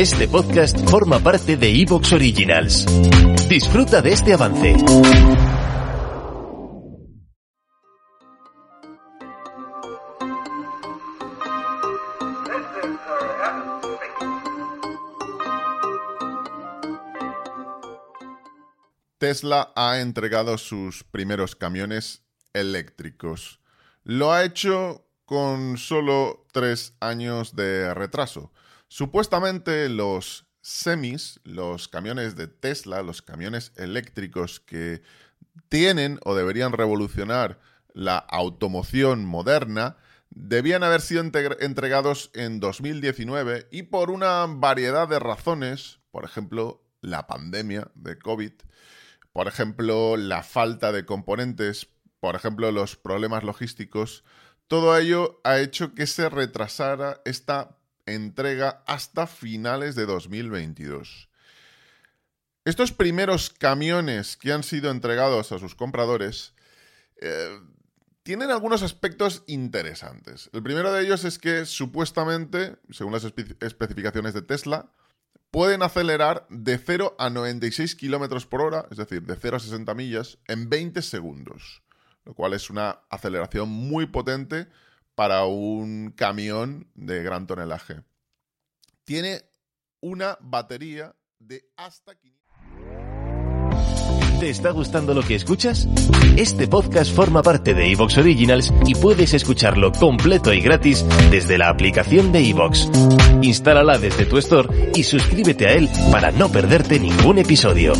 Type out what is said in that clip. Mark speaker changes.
Speaker 1: Este podcast forma parte de Evox Originals. Disfruta de este avance.
Speaker 2: Tesla ha entregado sus primeros camiones eléctricos. Lo ha hecho con solo tres años de retraso. Supuestamente los semis, los camiones de Tesla, los camiones eléctricos que tienen o deberían revolucionar la automoción moderna, debían haber sido entregados en 2019 y por una variedad de razones, por ejemplo, la pandemia de COVID, por ejemplo, la falta de componentes, por ejemplo, los problemas logísticos, todo ello ha hecho que se retrasara esta entrega hasta finales de 2022. Estos primeros camiones que han sido entregados a sus compradores eh, tienen algunos aspectos interesantes. El primero de ellos es que supuestamente, según las especificaciones de Tesla, pueden acelerar de 0 a 96 kilómetros por hora, es decir, de 0 a 60 millas, en 20 segundos, lo cual es una aceleración muy potente para un camión de gran tonelaje. Tiene una batería de hasta 500.
Speaker 1: ¿Te está gustando lo que escuchas? Este podcast forma parte de Evox Originals y puedes escucharlo completo y gratis desde la aplicación de Evox. Instálala desde tu store y suscríbete a él para no perderte ningún episodio.